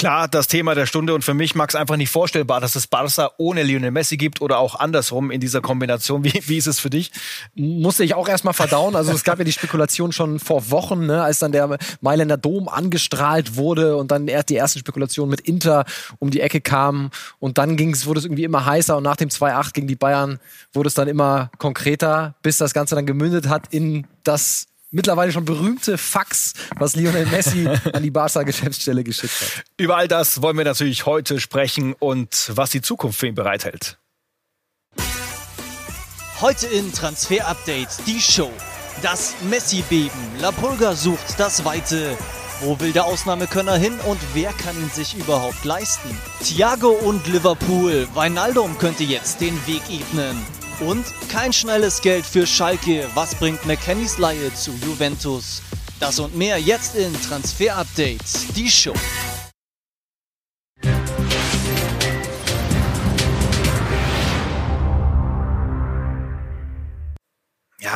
Klar, das Thema der Stunde und für mich es einfach nicht vorstellbar, dass es Barca ohne Lionel Messi gibt oder auch andersrum in dieser Kombination. Wie, wie ist es für dich? Musste ich auch erstmal verdauen. Also es gab ja die Spekulation schon vor Wochen, ne, als dann der Mailänder Dom angestrahlt wurde und dann erst die ersten Spekulationen mit Inter um die Ecke kamen und dann ging's, wurde es irgendwie immer heißer und nach dem 2-8 gegen die Bayern wurde es dann immer konkreter, bis das Ganze dann gemündet hat in das mittlerweile schon berühmte Fax, was Lionel Messi an die Barca-Geschäftsstelle geschickt hat. Über all das wollen wir natürlich heute sprechen und was die Zukunft für ihn bereithält. Heute in Transfer Update die Show. Das Messi-Beben. La Pulga sucht das Weite. Wo will der Ausnahmekönner hin und wer kann ihn sich überhaupt leisten? Thiago und Liverpool. Weinaldum könnte jetzt den Weg ebnen. Und kein schnelles Geld für Schalke. Was bringt McKennys Laie zu Juventus? Das und mehr jetzt in Transfer Updates, die Show.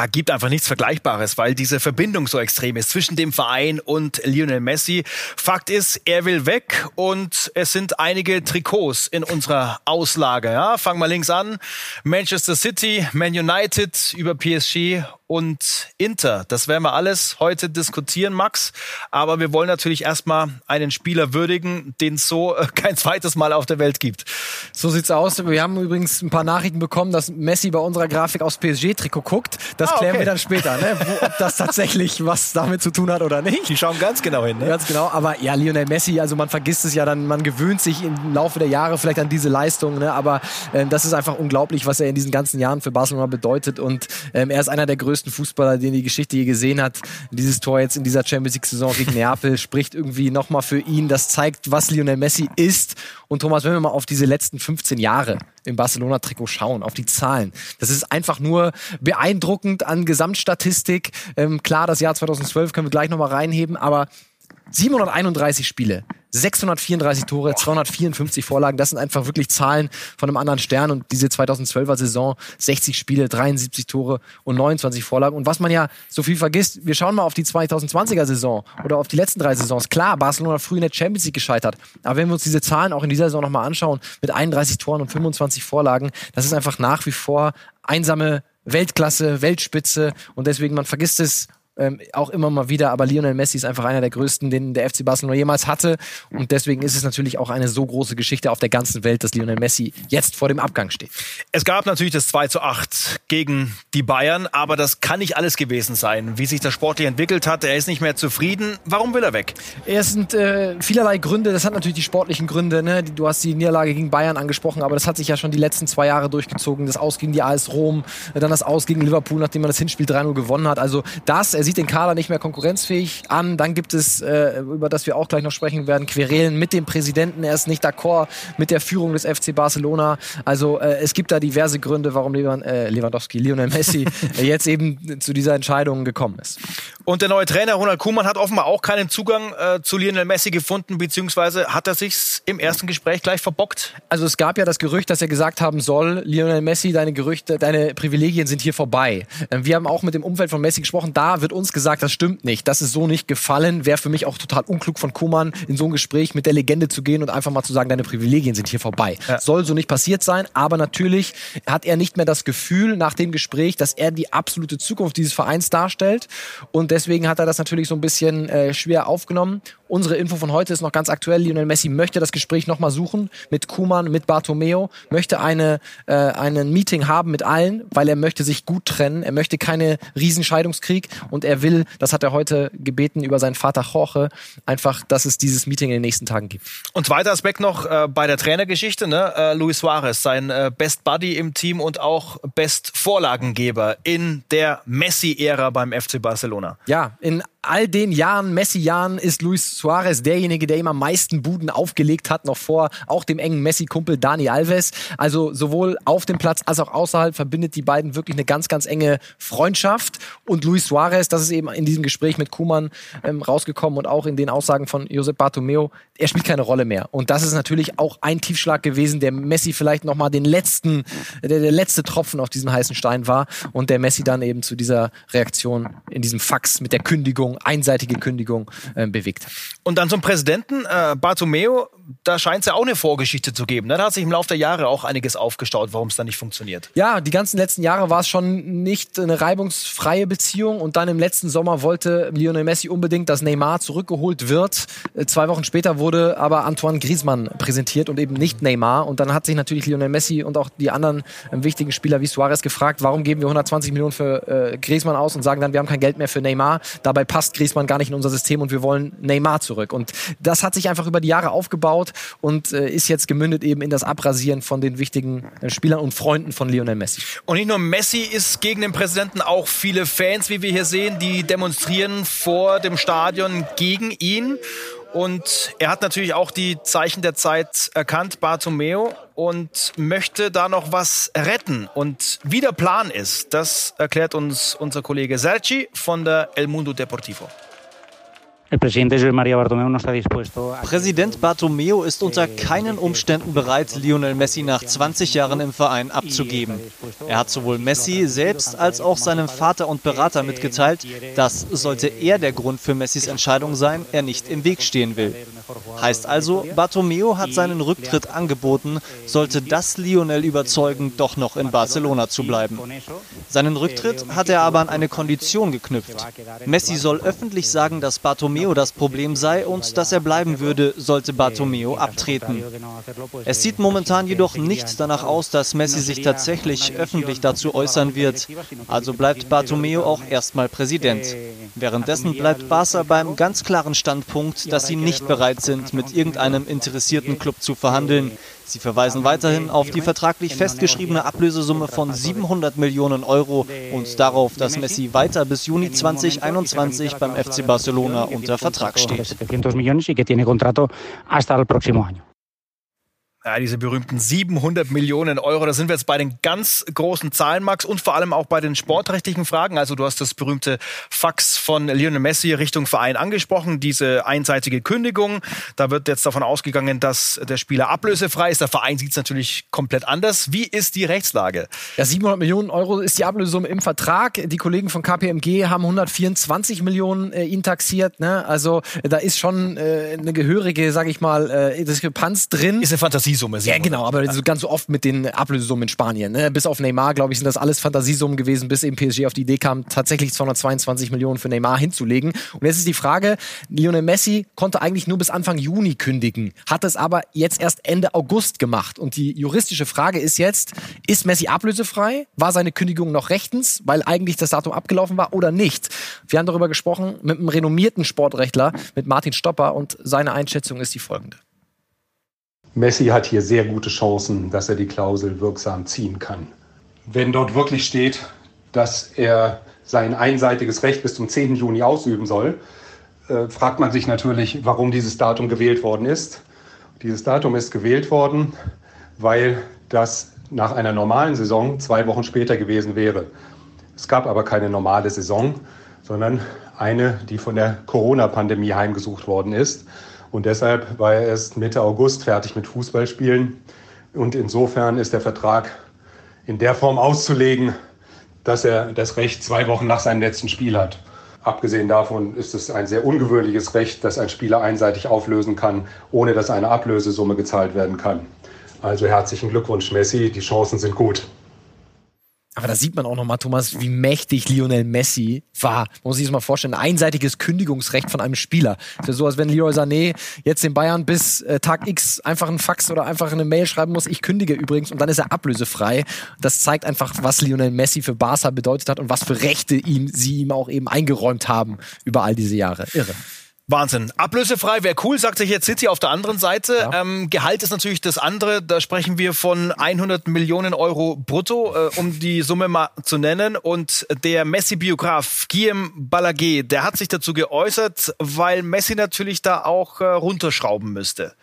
Gibt einfach nichts Vergleichbares, weil diese Verbindung so extrem ist zwischen dem Verein und Lionel Messi. Fakt ist, er will weg und es sind einige Trikots in unserer Auslage. Ja, fangen wir links an. Manchester City, Man United über PSG und Inter. Das werden wir alles heute diskutieren, Max. Aber wir wollen natürlich erstmal einen Spieler würdigen, den es so äh, kein zweites Mal auf der Welt gibt. So sieht's aus. Wir haben übrigens ein paar Nachrichten bekommen, dass Messi bei unserer Grafik aufs PSG-Trikot guckt. Das ah, klären wir dann später, ne? Wo, ob das tatsächlich was damit zu tun hat oder nicht. Die schauen ganz genau hin, ne? Ganz genau. Aber ja, Lionel Messi, also man vergisst es ja dann, man gewöhnt sich im Laufe der Jahre vielleicht an diese Leistung, ne? Aber äh, das ist einfach unglaublich, was er in diesen ganzen Jahren für Barcelona bedeutet. Und ähm, er ist einer der größten Fußballer, den die Geschichte je gesehen hat. Dieses Tor jetzt in dieser Champions League-Saison gegen Neapel spricht irgendwie nochmal für ihn. Das zeigt, was Lionel Messi ist. Und Thomas, wenn wir mal auf diese letzten 15 Jahre im Barcelona-Trikot schauen, auf die Zahlen. Das ist einfach nur beeindruckend an Gesamtstatistik. Ähm, klar, das Jahr 2012 können wir gleich nochmal reinheben, aber 731 Spiele, 634 Tore, 254 Vorlagen. Das sind einfach wirklich Zahlen von einem anderen Stern. Und diese 2012er Saison, 60 Spiele, 73 Tore und 29 Vorlagen. Und was man ja so viel vergisst, wir schauen mal auf die 2020er Saison oder auf die letzten drei Saisons. Klar, Barcelona früh in der Champions League gescheitert. Aber wenn wir uns diese Zahlen auch in dieser Saison nochmal anschauen, mit 31 Toren und 25 Vorlagen, das ist einfach nach wie vor einsame Weltklasse, Weltspitze. Und deswegen, man vergisst es ähm, auch immer mal wieder, aber Lionel Messi ist einfach einer der größten, den der FC Barcelona jemals hatte. Und deswegen ist es natürlich auch eine so große Geschichte auf der ganzen Welt, dass Lionel Messi jetzt vor dem Abgang steht. Es gab natürlich das 2 zu 8 gegen die Bayern, aber das kann nicht alles gewesen sein. Wie sich das sportlich entwickelt hat, er ist nicht mehr zufrieden. Warum will er weg? Es sind äh, vielerlei Gründe. Das hat natürlich die sportlichen Gründe. Ne? Du hast die Niederlage gegen Bayern angesprochen, aber das hat sich ja schon die letzten zwei Jahre durchgezogen. Das Aus gegen die AS Rom, dann das Aus gegen Liverpool, nachdem man das Hinspiel 3-0 gewonnen hat. Also das, er sieht den Kader nicht mehr konkurrenzfähig an. Dann gibt es, äh, über das wir auch gleich noch sprechen werden, Querelen mit dem Präsidenten. Er ist nicht d'accord mit der Führung des FC Barcelona. Also äh, es gibt da diverse Gründe, warum äh, Lewandowski, Lionel Messi jetzt eben zu dieser Entscheidung gekommen ist. Und der neue Trainer Ronald Koeman hat offenbar auch keinen Zugang äh, zu Lionel Messi gefunden, beziehungsweise hat er sich im ersten Gespräch gleich verbockt? Also es gab ja das Gerücht, dass er gesagt haben soll, Lionel Messi, deine Gerüchte, deine Privilegien sind hier vorbei. Ähm, wir haben auch mit dem Umfeld von Messi gesprochen, da wird uns gesagt, das stimmt nicht. Das ist so nicht gefallen. Wäre für mich auch total unklug von Koman, in so ein Gespräch mit der Legende zu gehen und einfach mal zu sagen, deine Privilegien sind hier vorbei. Ja. Soll so nicht passiert sein, aber natürlich hat er nicht mehr das Gefühl nach dem Gespräch, dass er die absolute Zukunft dieses Vereins darstellt. Und deswegen hat er das natürlich so ein bisschen äh, schwer aufgenommen Unsere Info von heute ist noch ganz aktuell. Lionel Messi möchte das Gespräch nochmal suchen mit Kuman, mit Bartomeo, möchte eine, äh, einen Meeting haben mit allen, weil er möchte sich gut trennen. Er möchte keine Riesenscheidungskrieg und er will, das hat er heute gebeten über seinen Vater Jorge, einfach, dass es dieses Meeting in den nächsten Tagen gibt. Und zweiter Aspekt noch äh, bei der Trainergeschichte, ne? Äh, Luis Suarez, sein äh, Best Buddy im Team und auch Best Vorlagengeber in der Messi-Ära beim FC Barcelona. Ja, in all den Jahren, Messi-Jahren, ist Luis Suarez derjenige, der ihm am meisten Buden aufgelegt hat, noch vor auch dem engen Messi-Kumpel Dani Alves. Also sowohl auf dem Platz als auch außerhalb verbindet die beiden wirklich eine ganz, ganz enge Freundschaft. Und Luis Suarez, das ist eben in diesem Gespräch mit Kuman ähm, rausgekommen und auch in den Aussagen von Josep Bartomeo, er spielt keine Rolle mehr. Und das ist natürlich auch ein Tiefschlag gewesen, der Messi vielleicht nochmal den letzten, der, der letzte Tropfen auf diesen heißen Stein war und der Messi dann eben zu dieser Reaktion in diesem Fax mit der Kündigung, einseitige Kündigung äh, bewegt hat. Und dann zum Präsidenten. Äh, Bartomeo da scheint es ja auch eine Vorgeschichte zu geben. Ne? Da hat sich im Laufe der Jahre auch einiges aufgestaut, warum es da nicht funktioniert. Ja, die ganzen letzten Jahre war es schon nicht eine reibungsfreie Beziehung und dann im letzten Sommer wollte Lionel Messi unbedingt, dass Neymar zurückgeholt wird. Äh, zwei Wochen später wurde aber Antoine Griezmann präsentiert und eben nicht Neymar und dann hat sich natürlich Lionel Messi und auch die anderen äh, wichtigen Spieler wie Suarez gefragt, warum geben wir 120 Millionen für äh, Griezmann aus und sagen dann, wir haben kein Geld mehr für Neymar. Dabei passt Griezmann gar nicht in unser System und wir wollen Neymar zurück. Und das hat sich einfach über die Jahre aufgebaut und äh, ist jetzt gemündet eben in das Abrasieren von den wichtigen äh, Spielern und Freunden von Lionel Messi. Und nicht nur Messi ist gegen den Präsidenten, auch viele Fans, wie wir hier sehen, die demonstrieren vor dem Stadion gegen ihn. Und er hat natürlich auch die Zeichen der Zeit erkannt, Bartomeo, und möchte da noch was retten. Und wie der Plan ist, das erklärt uns unser Kollege Sergi von der El Mundo Deportivo. Präsident Bartomeu ist unter keinen Umständen bereit, Lionel Messi nach 20 Jahren im Verein abzugeben. Er hat sowohl Messi selbst als auch seinem Vater und Berater mitgeteilt, dass sollte er der Grund für Messis Entscheidung sein, er nicht im Weg stehen will. Heißt also, Bartomeu hat seinen Rücktritt angeboten, sollte das Lionel überzeugen, doch noch in Barcelona zu bleiben. Seinen Rücktritt hat er aber an eine Kondition geknüpft. Messi soll öffentlich sagen, dass Bartomeu das Problem sei und dass er bleiben würde, sollte Bartomeu abtreten. Es sieht momentan jedoch nicht danach aus, dass Messi sich tatsächlich öffentlich dazu äußern wird. Also bleibt Bartomeu auch erstmal Präsident. Währenddessen bleibt Barca beim ganz klaren Standpunkt, dass sie nicht bereit sind, mit irgendeinem interessierten Club zu verhandeln. Sie verweisen weiterhin auf die vertraglich festgeschriebene Ablösesumme von 700 Millionen Euro und darauf, dass Messi weiter bis Juni 2021 beim FC Barcelona unter Vertrag steht. Ja, diese berühmten 700 Millionen Euro, da sind wir jetzt bei den ganz großen Zahlen, Max, und vor allem auch bei den sportrechtlichen Fragen. Also du hast das berühmte Fax von Lionel Messi Richtung Verein angesprochen, diese einseitige Kündigung. Da wird jetzt davon ausgegangen, dass der Spieler ablösefrei ist. Der Verein sieht es natürlich komplett anders. Wie ist die Rechtslage? Ja, 700 Millionen Euro ist die Ablösung im Vertrag. Die Kollegen von KPMG haben 124 Millionen äh, ihn taxiert. Ne? Also da ist schon äh, eine gehörige, sage ich mal, äh, Diskrepanz drin. Ist eine Fantasie. Fantasiesummen Ja, genau, aber so ganz so oft mit den Ablösesummen in Spanien. Ne? Bis auf Neymar, glaube ich, sind das alles Fantasiesummen gewesen, bis eben PSG auf die Idee kam, tatsächlich 222 Millionen für Neymar hinzulegen. Und jetzt ist die Frage, Lionel Messi konnte eigentlich nur bis Anfang Juni kündigen, hat es aber jetzt erst Ende August gemacht. Und die juristische Frage ist jetzt, ist Messi ablösefrei? War seine Kündigung noch rechtens, weil eigentlich das Datum abgelaufen war oder nicht? Wir haben darüber gesprochen mit einem renommierten Sportrechtler, mit Martin Stopper und seine Einschätzung ist die folgende. Messi hat hier sehr gute Chancen, dass er die Klausel wirksam ziehen kann. Wenn dort wirklich steht, dass er sein einseitiges Recht bis zum 10. Juni ausüben soll, äh, fragt man sich natürlich, warum dieses Datum gewählt worden ist. Dieses Datum ist gewählt worden, weil das nach einer normalen Saison zwei Wochen später gewesen wäre. Es gab aber keine normale Saison, sondern eine, die von der Corona-Pandemie heimgesucht worden ist. Und deshalb war er erst Mitte August fertig mit Fußballspielen. Und insofern ist der Vertrag in der Form auszulegen, dass er das Recht zwei Wochen nach seinem letzten Spiel hat. Abgesehen davon ist es ein sehr ungewöhnliches Recht, dass ein Spieler einseitig auflösen kann, ohne dass eine Ablösesumme gezahlt werden kann. Also herzlichen Glückwunsch, Messi. Die Chancen sind gut. Aber da sieht man auch nochmal, Thomas, wie mächtig Lionel Messi war. Man muss sich das mal vorstellen. Ein einseitiges Kündigungsrecht von einem Spieler. ist ja so, als wenn Leroy Sané jetzt den Bayern bis äh, Tag X einfach einen Fax oder einfach eine Mail schreiben muss. Ich kündige übrigens und dann ist er ablösefrei. Das zeigt einfach, was Lionel Messi für Barca bedeutet hat und was für Rechte ihm, sie ihm auch eben eingeräumt haben über all diese Jahre. Irre. Wahnsinn. Ablösefrei wäre cool, sagt sich jetzt City auf der anderen Seite. Ja. Ähm, Gehalt ist natürlich das andere. Da sprechen wir von 100 Millionen Euro brutto, äh, um die Summe mal zu nennen. Und der Messi-Biograf Guillaume Balaguer, der hat sich dazu geäußert, weil Messi natürlich da auch äh, runterschrauben müsste.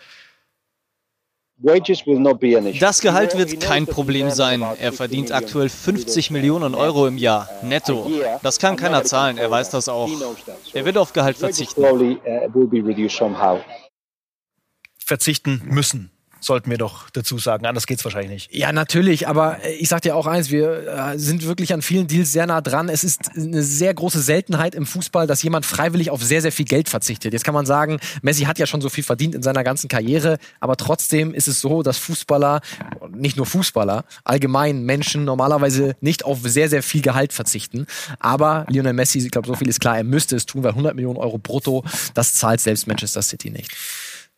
Das Gehalt wird kein Problem sein. Er verdient aktuell 50 Millionen Euro im Jahr, netto. Das kann keiner zahlen, er weiß das auch. Er wird auf Gehalt verzichten. Verzichten müssen. Sollten wir doch dazu sagen. Anders geht's wahrscheinlich nicht. Ja, natürlich, aber äh, ich sag dir auch eins, wir äh, sind wirklich an vielen Deals sehr nah dran. Es ist eine sehr große Seltenheit im Fußball, dass jemand freiwillig auf sehr, sehr viel Geld verzichtet. Jetzt kann man sagen, Messi hat ja schon so viel verdient in seiner ganzen Karriere, aber trotzdem ist es so, dass Fußballer, nicht nur Fußballer, allgemein Menschen normalerweise nicht auf sehr, sehr viel Gehalt verzichten. Aber Lionel Messi, ich glaube, so viel ist klar, er müsste es tun, weil 100 Millionen Euro brutto, das zahlt selbst Manchester City nicht.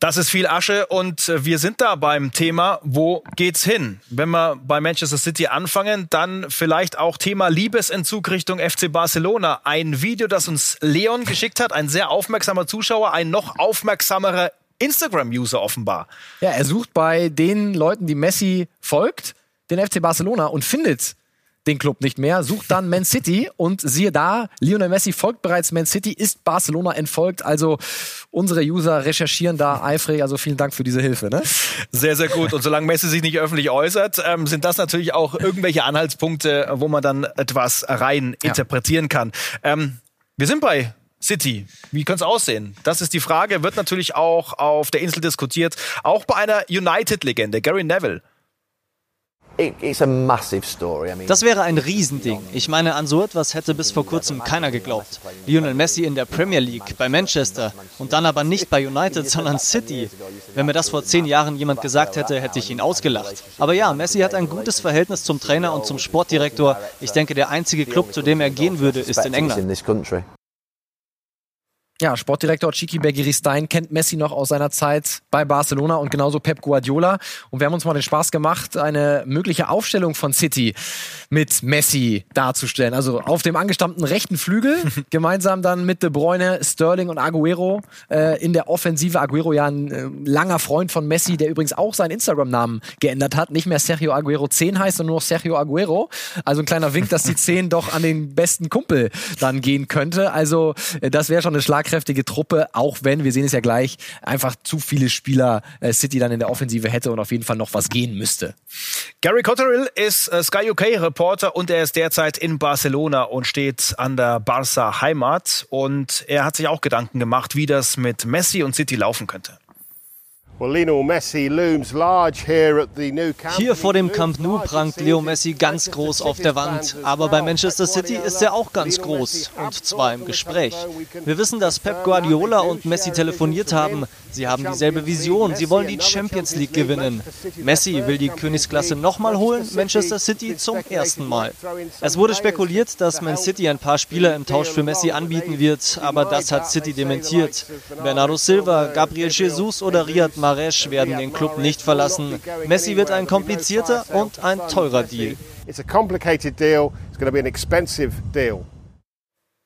Das ist viel Asche und äh, wir sind da beim Thema, wo geht's hin? Wenn wir bei Manchester City anfangen, dann vielleicht auch Thema Liebesentzug Richtung FC Barcelona. Ein Video, das uns Leon geschickt hat, ein sehr aufmerksamer Zuschauer, ein noch aufmerksamerer Instagram-User offenbar. Ja, er sucht bei den Leuten, die Messi folgt, den FC Barcelona und findet den Club nicht mehr, sucht dann Man City und siehe da, Lionel Messi folgt bereits Man City, ist Barcelona entfolgt. Also unsere User recherchieren da eifrig. Also vielen Dank für diese Hilfe. Ne? Sehr, sehr gut. Und solange Messi sich nicht öffentlich äußert, ähm, sind das natürlich auch irgendwelche Anhaltspunkte, wo man dann etwas rein ja. interpretieren kann. Ähm, wir sind bei City. Wie könnte es aussehen? Das ist die Frage, wird natürlich auch auf der Insel diskutiert. Auch bei einer United-Legende, Gary Neville. Das wäre ein Riesending. Ich meine, an so etwas hätte bis vor kurzem keiner geglaubt. Lionel Messi in der Premier League, bei Manchester und dann aber nicht bei United, sondern City. Wenn mir das vor zehn Jahren jemand gesagt hätte, hätte ich ihn ausgelacht. Aber ja, Messi hat ein gutes Verhältnis zum Trainer und zum Sportdirektor. Ich denke, der einzige Club, zu dem er gehen würde, ist in England. Ja, Sportdirektor Chiki Bergiri-Stein kennt Messi noch aus seiner Zeit bei Barcelona und genauso Pep Guardiola. Und wir haben uns mal den Spaß gemacht, eine mögliche Aufstellung von City mit Messi darzustellen. Also auf dem angestammten rechten Flügel, gemeinsam dann mit De Bruyne, Sterling und Aguero äh, in der Offensive. Aguero ja ein äh, langer Freund von Messi, der übrigens auch seinen Instagram-Namen geändert hat. Nicht mehr Sergio Aguero 10 heißt, sondern nur noch Sergio Aguero. Also ein kleiner Wink, dass die 10 doch an den besten Kumpel dann gehen könnte. Also äh, das wäre schon eine Schlag schlagkräftige Truppe, auch wenn, wir sehen es ja gleich, einfach zu viele Spieler äh, City dann in der Offensive hätte und auf jeden Fall noch was gehen müsste. Gary Cotterill ist äh, Sky UK Reporter und er ist derzeit in Barcelona und steht an der Barca Heimat und er hat sich auch Gedanken gemacht, wie das mit Messi und City laufen könnte. Hier vor dem Camp Nou prangt Leo Messi ganz groß auf der Wand. Aber bei Manchester City ist er auch ganz groß. Und zwar im Gespräch. Wir wissen, dass Pep Guardiola und Messi telefoniert haben. Sie haben dieselbe Vision. Sie wollen die Champions League gewinnen. Messi will die Königsklasse nochmal holen, Manchester City zum ersten Mal. Es wurde spekuliert, dass Man City ein paar Spieler im Tausch für Messi anbieten wird. Aber das hat City dementiert. Bernardo Silva, Gabriel Jesus oder Riyad Mahrez werden den Club nicht verlassen. Messi wird ein komplizierter und ein teurer Deal. It's a complicated deal. It's going to be an expensive deal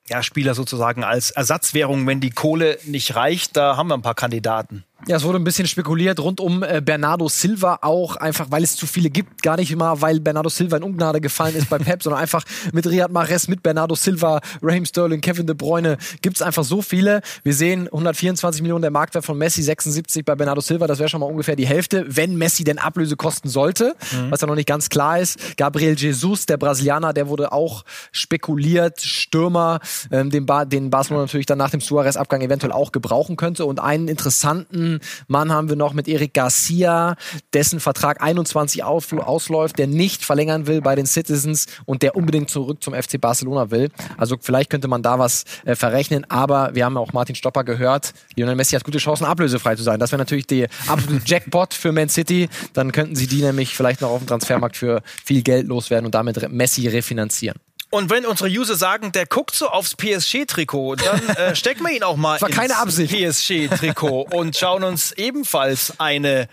ja, Spieler sozusagen als Ersatzwährung, wenn die Kohle nicht reicht. Da haben wir ein paar Kandidaten. Ja, es wurde ein bisschen spekuliert rund um äh, Bernardo Silva auch, einfach weil es zu viele gibt. Gar nicht immer, weil Bernardo Silva in Ungnade gefallen ist bei Pep, sondern einfach mit Riyad Mahrez, mit Bernardo Silva, Raheem Sterling, Kevin De Bruyne gibt es einfach so viele. Wir sehen 124 Millionen der Marktwert von Messi, 76 bei Bernardo Silva. Das wäre schon mal ungefähr die Hälfte, wenn Messi denn Ablöse kosten sollte, mhm. was ja noch nicht ganz klar ist. Gabriel Jesus, der Brasilianer, der wurde auch spekuliert. Stürmer, ähm, den, ba den Barcelona natürlich dann nach dem Suarez-Abgang eventuell auch gebrauchen könnte. Und einen interessanten Mann haben wir noch mit Eric Garcia, dessen Vertrag 21 ausläuft, der nicht verlängern will bei den Citizens und der unbedingt zurück zum FC Barcelona will. Also vielleicht könnte man da was äh, verrechnen, aber wir haben auch Martin Stopper gehört, Lionel Messi hat gute Chancen, ablösefrei zu sein. Das wäre natürlich der absolute Jackpot für Man City. Dann könnten sie die nämlich vielleicht noch auf dem Transfermarkt für viel Geld loswerden und damit Messi refinanzieren. Und wenn unsere User sagen, der guckt so aufs PSG-Trikot, dann äh, stecken wir ihn auch mal ins PSG-Trikot und schauen uns ebenfalls eine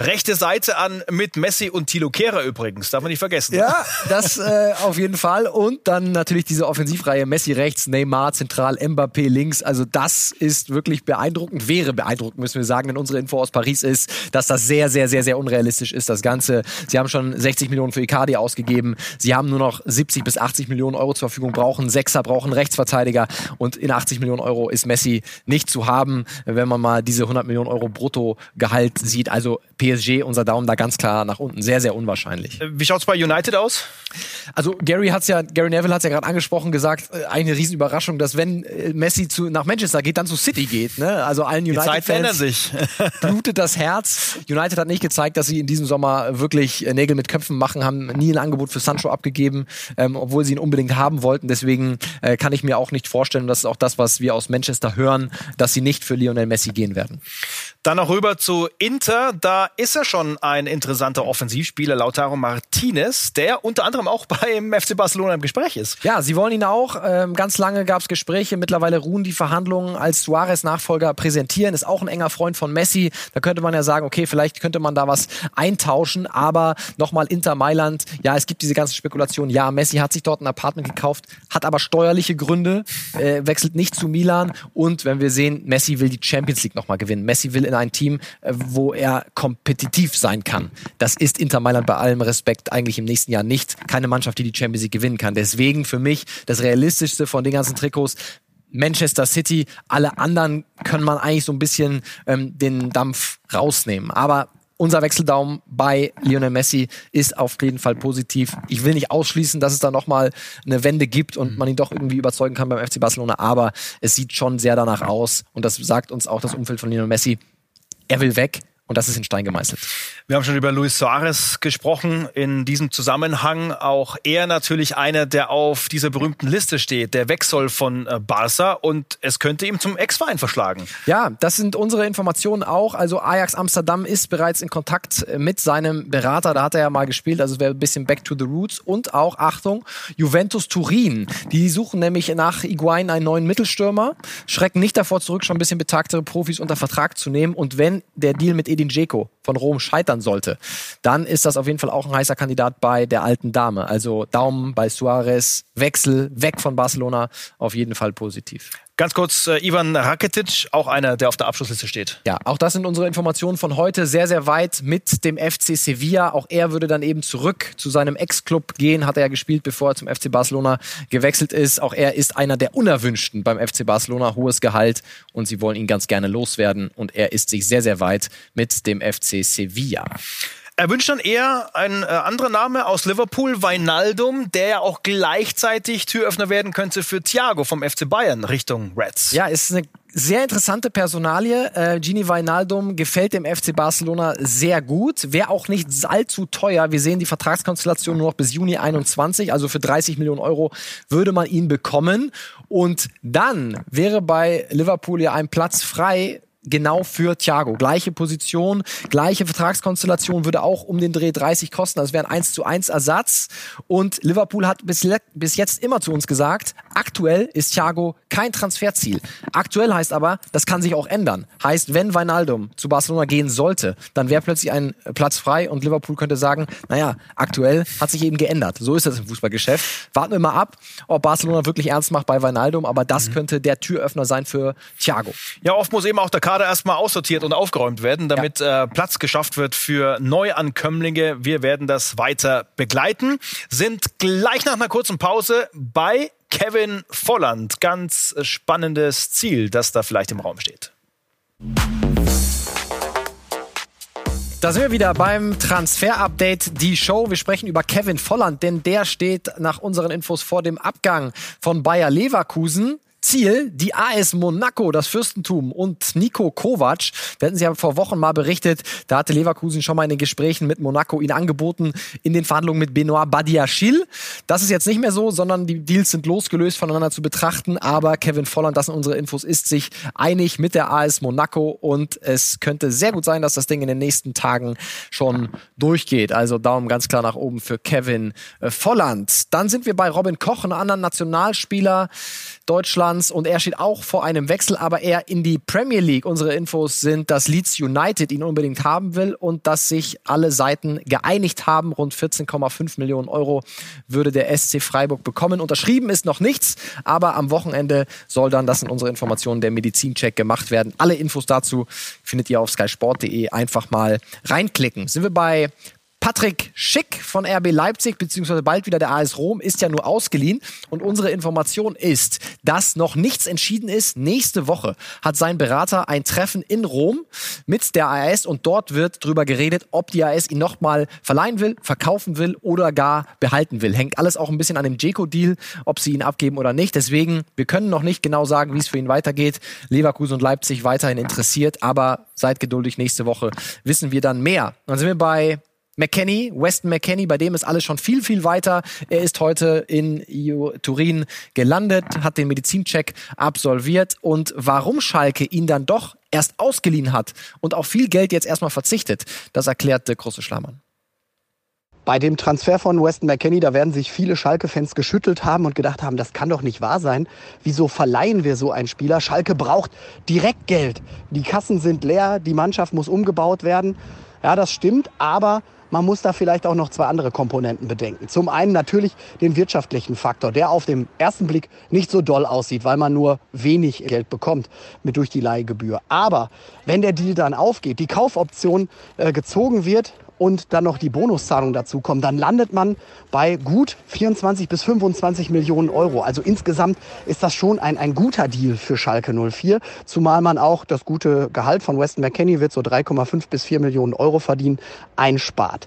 Rechte Seite an mit Messi und Tilo Kehrer übrigens, darf man nicht vergessen. Ja, das äh, auf jeden Fall. Und dann natürlich diese Offensivreihe Messi rechts, Neymar zentral, Mbappé links. Also das ist wirklich beeindruckend, wäre beeindruckend, müssen wir sagen, denn unsere Info aus Paris ist, dass das sehr, sehr, sehr, sehr unrealistisch ist, das Ganze. Sie haben schon 60 Millionen für Icardi ausgegeben. Sie haben nur noch 70 bis 80 Millionen Euro zur Verfügung, brauchen Sechser, brauchen Rechtsverteidiger. Und in 80 Millionen Euro ist Messi nicht zu haben, wenn man mal diese 100 Millionen Euro Bruttogehalt sieht. Also PSG unser Daumen da ganz klar nach unten. Sehr, sehr unwahrscheinlich. Äh, wie schaut's bei United aus? Also Gary hat's ja, Gary Neville hat's ja gerade angesprochen, gesagt, äh, eine Riesenüberraschung, dass wenn äh, Messi zu, nach Manchester geht, dann zu City geht. Ne? Also allen United-Fans blutet das Herz. United hat nicht gezeigt, dass sie in diesem Sommer wirklich Nägel mit Köpfen machen, haben nie ein Angebot für Sancho abgegeben, ähm, obwohl sie ihn unbedingt haben wollten. Deswegen äh, kann ich mir auch nicht vorstellen, das ist auch das, was wir aus Manchester hören, dass sie nicht für Lionel Messi gehen werden. Dann noch rüber zu Inter. Da ist er schon ein interessanter Offensivspieler, Lautaro Martinez, der unter anderem auch beim FC Barcelona im Gespräch ist. Ja, sie wollen ihn auch. Ähm, ganz lange gab es Gespräche. Mittlerweile ruhen die Verhandlungen als Suarez-Nachfolger präsentieren. Ist auch ein enger Freund von Messi. Da könnte man ja sagen, okay, vielleicht könnte man da was eintauschen. Aber nochmal Inter Mailand. Ja, es gibt diese ganzen Spekulationen. Ja, Messi hat sich dort ein Apartment gekauft, hat aber steuerliche Gründe, äh, wechselt nicht zu Milan. Und wenn wir sehen, Messi will die Champions League nochmal gewinnen. Messi will in ein Team, äh, wo er kompetitiv sein kann. Das ist Inter Mailand bei allem Respekt eigentlich im nächsten Jahr nicht. Keine Mannschaft, die die Champions League gewinnen kann. Deswegen für mich das realistischste von den ganzen Trikots. Manchester City, alle anderen können man eigentlich so ein bisschen ähm, den Dampf rausnehmen. Aber unser Wechseldaumen bei Lionel Messi ist auf jeden Fall positiv. Ich will nicht ausschließen, dass es da nochmal eine Wende gibt und man ihn doch irgendwie überzeugen kann beim FC Barcelona, aber es sieht schon sehr danach aus und das sagt uns auch das Umfeld von Lionel Messi er will weg. Und das ist in Stein gemeißelt. Wir haben schon über Luis Suarez gesprochen. In diesem Zusammenhang auch er natürlich einer, der auf dieser berühmten Liste steht, der weg soll von äh, Barca und es könnte ihm zum Ex-Verein verschlagen. Ja, das sind unsere Informationen auch. Also Ajax Amsterdam ist bereits in Kontakt äh, mit seinem Berater. Da hat er ja mal gespielt. Also es wäre ein bisschen back to the roots. Und auch, Achtung, Juventus Turin. Die suchen nämlich nach Iguain einen neuen Mittelstürmer. Schrecken nicht davor zurück, schon ein bisschen betagtere Profis unter Vertrag zu nehmen. Und wenn der Deal mit Edin Dzeko von Rom scheitern sollte, dann ist das auf jeden Fall auch ein heißer Kandidat bei der alten Dame. Also Daumen bei Suarez, Wechsel, weg von Barcelona, auf jeden Fall positiv. Ganz kurz, äh, Ivan Rakitic, auch einer, der auf der Abschlussliste steht. Ja, auch das sind unsere Informationen von heute. Sehr, sehr weit mit dem FC Sevilla. Auch er würde dann eben zurück zu seinem Ex-Club gehen. Hat er ja gespielt, bevor er zum FC Barcelona gewechselt ist. Auch er ist einer der Unerwünschten beim FC Barcelona. Hohes Gehalt und sie wollen ihn ganz gerne loswerden. Und er ist sich sehr, sehr weit mit dem FC Sevilla. Er wünscht dann eher ein äh, anderer Name aus Liverpool, Weinaldum, der ja auch gleichzeitig Türöffner werden könnte für Thiago vom FC Bayern Richtung Reds. Ja, ist eine sehr interessante Personalie. Äh, Gini Weinaldum gefällt dem FC Barcelona sehr gut. Wäre auch nicht allzu teuer. Wir sehen die Vertragskonstellation nur noch bis Juni 21. Also für 30 Millionen Euro würde man ihn bekommen. Und dann wäre bei Liverpool ja ein Platz frei genau für Thiago. Gleiche Position, gleiche Vertragskonstellation würde auch um den Dreh 30 kosten. Das wäre ein 1 zu 1 Ersatz. Und Liverpool hat bis, bis jetzt immer zu uns gesagt, aktuell ist Thiago kein Transferziel. Aktuell heißt aber, das kann sich auch ändern. Heißt, wenn Weinaldum zu Barcelona gehen sollte, dann wäre plötzlich ein Platz frei und Liverpool könnte sagen, naja, aktuell hat sich eben geändert. So ist das im Fußballgeschäft. Warten wir mal ab, ob Barcelona wirklich ernst macht bei Weinaldum, aber das mhm. könnte der Türöffner sein für Thiago. Ja, oft muss eben auch der Kader erstmal aussortiert und aufgeräumt werden, damit ja. äh, Platz geschafft wird für Neuankömmlinge. Wir werden das weiter begleiten. Sind gleich nach einer kurzen Pause bei Kevin Volland. Ganz spannendes Ziel, das da vielleicht im Raum steht. Da sind wir wieder beim Transfer-Update, die Show. Wir sprechen über Kevin Volland, denn der steht nach unseren Infos vor dem Abgang von Bayer Leverkusen. Ziel die AS Monaco, das Fürstentum und Nico Kovac. Wir hatten sie ja vor Wochen mal berichtet, da hatte Leverkusen schon mal in den Gesprächen mit Monaco ihn angeboten in den Verhandlungen mit Benoit Badiachil. Das ist jetzt nicht mehr so, sondern die Deals sind losgelöst voneinander zu betrachten. Aber Kevin Volland, das sind unsere Infos, ist sich einig mit der AS Monaco und es könnte sehr gut sein, dass das Ding in den nächsten Tagen schon durchgeht. Also Daumen ganz klar nach oben für Kevin äh, Volland. Dann sind wir bei Robin Koch, einem anderen Nationalspieler Deutschlands und er steht auch vor einem Wechsel, aber er in die Premier League. Unsere Infos sind, dass Leeds United ihn unbedingt haben will und dass sich alle Seiten geeinigt haben. Rund 14,5 Millionen Euro würde der SC Freiburg bekommen. Unterschrieben ist noch nichts, aber am Wochenende soll dann, das sind unsere Informationen, der Medizincheck gemacht werden. Alle Infos dazu findet ihr auf skysport.de. Einfach mal reinklicken. Sind wir bei Patrick Schick von RB Leipzig, beziehungsweise bald wieder der AS Rom, ist ja nur ausgeliehen. Und unsere Information ist, dass noch nichts entschieden ist. Nächste Woche hat sein Berater ein Treffen in Rom mit der AS und dort wird drüber geredet, ob die AS ihn nochmal verleihen will, verkaufen will oder gar behalten will. Hängt alles auch ein bisschen an dem Jeko-Deal, ob sie ihn abgeben oder nicht. Deswegen, wir können noch nicht genau sagen, wie es für ihn weitergeht. Leverkusen und Leipzig weiterhin interessiert, aber seid geduldig, nächste Woche wissen wir dann mehr. Dann sind wir bei McKenny, Weston McKenny, bei dem ist alles schon viel, viel weiter. Er ist heute in Turin gelandet, hat den Medizincheck absolviert und warum Schalke ihn dann doch erst ausgeliehen hat und auf viel Geld jetzt erstmal verzichtet, das erklärte Große Schlamann. Bei dem Transfer von Weston McKenney, da werden sich viele Schalke-Fans geschüttelt haben und gedacht haben, das kann doch nicht wahr sein. Wieso verleihen wir so einen Spieler? Schalke braucht direkt Geld. Die Kassen sind leer, die Mannschaft muss umgebaut werden. Ja, das stimmt, aber man muss da vielleicht auch noch zwei andere Komponenten bedenken. Zum einen natürlich den wirtschaftlichen Faktor, der auf den ersten Blick nicht so doll aussieht, weil man nur wenig Geld bekommt mit durch die Leihgebühr. Aber wenn der Deal dann aufgeht, die Kaufoption äh, gezogen wird, und dann noch die Bonuszahlung dazu kommen, dann landet man bei gut 24 bis 25 Millionen Euro. Also insgesamt ist das schon ein, ein guter Deal für Schalke 04, zumal man auch das gute Gehalt von Weston McKenney wird so 3,5 bis 4 Millionen Euro verdienen, einspart.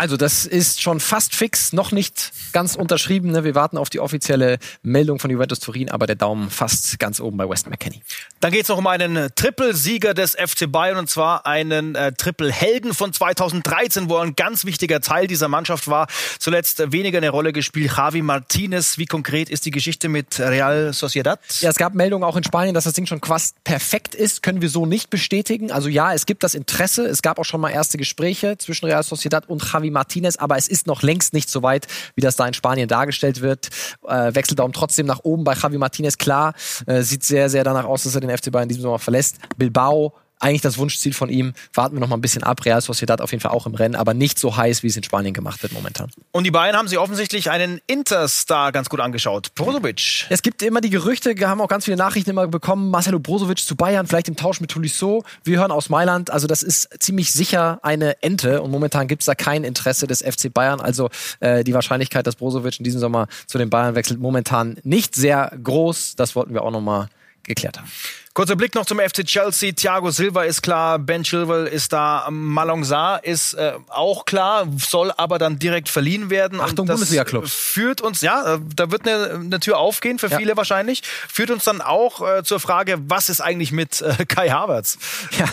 Also das ist schon fast fix, noch nicht ganz unterschrieben. Ne? Wir warten auf die offizielle Meldung von Juventus Turin, aber der Daumen fast ganz oben bei West McKenney. Dann geht es noch um einen Trippelsieger des FC Bayern und zwar einen äh, Triple-Helden von 2013, wo er ein ganz wichtiger Teil dieser Mannschaft war. Zuletzt weniger eine Rolle gespielt, Javi Martinez. Wie konkret ist die Geschichte mit Real Sociedad? Ja, es gab Meldungen auch in Spanien, dass das Ding schon fast perfekt ist. Können wir so nicht bestätigen. Also ja, es gibt das Interesse. Es gab auch schon mal erste Gespräche zwischen Real Sociedad und Javi Martinez, aber es ist noch längst nicht so weit, wie das da in Spanien dargestellt wird. Äh, Wechseldaum trotzdem nach oben bei Javi Martinez, klar. Äh, sieht sehr, sehr danach aus, dass er den FC Bayern in diesem Sommer verlässt. Bilbao eigentlich das Wunschziel von ihm. Warten wir noch mal ein bisschen ab. Real Sociedad auf jeden Fall auch im Rennen, aber nicht so heiß, wie es in Spanien gemacht wird momentan. Und die Bayern haben sich offensichtlich einen Interstar ganz gut angeschaut. Brozovic. Es gibt immer die Gerüchte, wir haben auch ganz viele Nachrichten immer bekommen. Marcelo Brozovic zu Bayern, vielleicht im Tausch mit Tolisso. Wir hören aus Mailand. Also das ist ziemlich sicher eine Ente und momentan gibt es da kein Interesse des FC Bayern. Also äh, die Wahrscheinlichkeit, dass Brozovic in diesem Sommer zu den Bayern wechselt, momentan nicht sehr groß. Das wollten wir auch noch mal geklärt haben. Kurzer Blick noch zum FC Chelsea. Thiago Silva ist klar, Ben Chilwell ist da, Malongsa ist äh, auch klar, soll aber dann direkt verliehen werden. Achtung, Bundesliga-Clubs. Führt uns, ja, äh, da wird eine, eine Tür aufgehen für ja. viele wahrscheinlich. Führt uns dann auch äh, zur Frage, was ist eigentlich mit äh, Kai Havertz? Ja,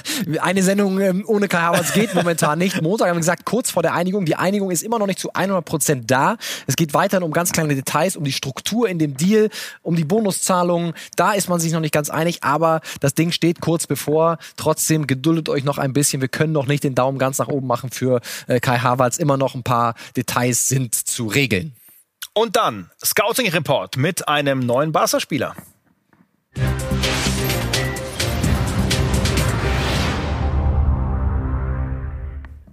eine Sendung ähm, ohne Kai Havertz geht momentan nicht. Montag haben wir gesagt, kurz vor der Einigung. Die Einigung ist immer noch nicht zu 100 Prozent da. Es geht weiterhin um ganz kleine Details, um die Struktur in dem Deal, um die Bonuszahlungen. Da ist man sich noch nicht ganz einig, aber aber das Ding steht kurz bevor. Trotzdem geduldet euch noch ein bisschen. Wir können noch nicht den Daumen ganz nach oben machen für äh, Kai Havertz. Immer noch ein paar Details sind zu regeln. Und dann Scouting Report mit einem neuen Barca-Spieler.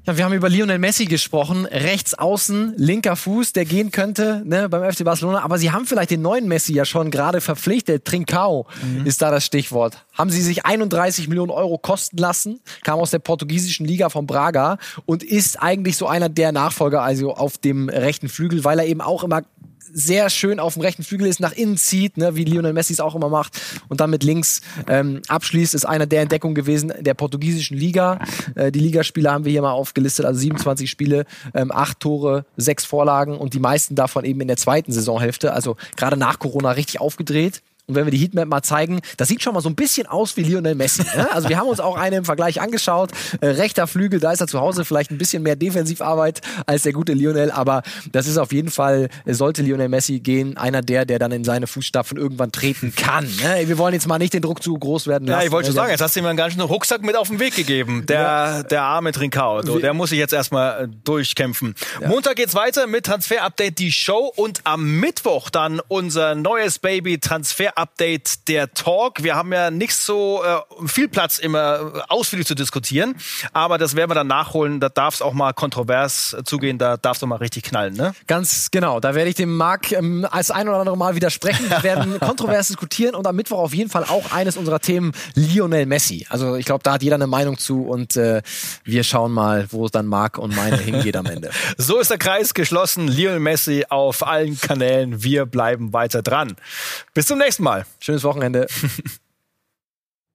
Ja, wir haben über Lionel Messi gesprochen, rechts außen, linker Fuß, der gehen könnte ne, beim FC Barcelona. Aber sie haben vielleicht den neuen Messi ja schon gerade verpflichtet. Trincao mhm. ist da das Stichwort. Haben sie sich 31 Millionen Euro kosten lassen, kam aus der portugiesischen Liga von Braga und ist eigentlich so einer der Nachfolger also auf dem rechten Flügel, weil er eben auch immer sehr schön auf dem rechten Flügel ist, nach innen zieht, ne, wie Lionel Messi es auch immer macht, und dann mit links ähm, abschließt, ist einer der Entdeckungen gewesen der portugiesischen Liga. Äh, die Ligaspiele haben wir hier mal aufgelistet, also 27 Spiele, ähm, acht Tore, sechs Vorlagen und die meisten davon eben in der zweiten Saisonhälfte, also gerade nach Corona richtig aufgedreht. Und wenn wir die Heatmap mal zeigen, das sieht schon mal so ein bisschen aus wie Lionel Messi. Ne? Also wir haben uns auch einen im Vergleich angeschaut. Äh, rechter Flügel, da ist er zu Hause vielleicht ein bisschen mehr Defensivarbeit als der gute Lionel, aber das ist auf jeden Fall, sollte Lionel Messi gehen, einer der, der dann in seine Fußstapfen irgendwann treten kann. Ne? Wir wollen jetzt mal nicht den Druck zu groß werden lassen. Ja, ich wollte schon ne? sagen, jetzt hast du ihm einen ganzen Rucksack mit auf den Weg gegeben. Der, ja. der arme Trincao, so, der muss sich jetzt erstmal äh, durchkämpfen. Ja. Montag geht's weiter mit Transfer Update, die Show und am Mittwoch dann unser neues Baby Transfer Transfer-Update der Talk. Wir haben ja nicht so äh, viel Platz immer ausführlich zu diskutieren, aber das werden wir dann nachholen. Da darf es auch mal kontrovers zugehen, da darfst du mal richtig knallen, ne? Ganz genau. Da werde ich dem Marc ähm, als ein oder andere Mal widersprechen. Wir werden kontrovers diskutieren und am Mittwoch auf jeden Fall auch eines unserer Themen Lionel Messi. Also ich glaube, da hat jeder eine Meinung zu und äh, wir schauen mal, wo dann Marc und meine hingeht am Ende. So ist der Kreis geschlossen. Lionel Messi auf allen Kanälen. Wir bleiben weiter dran. Bis zum nächsten Mal. Schönes Wochenende.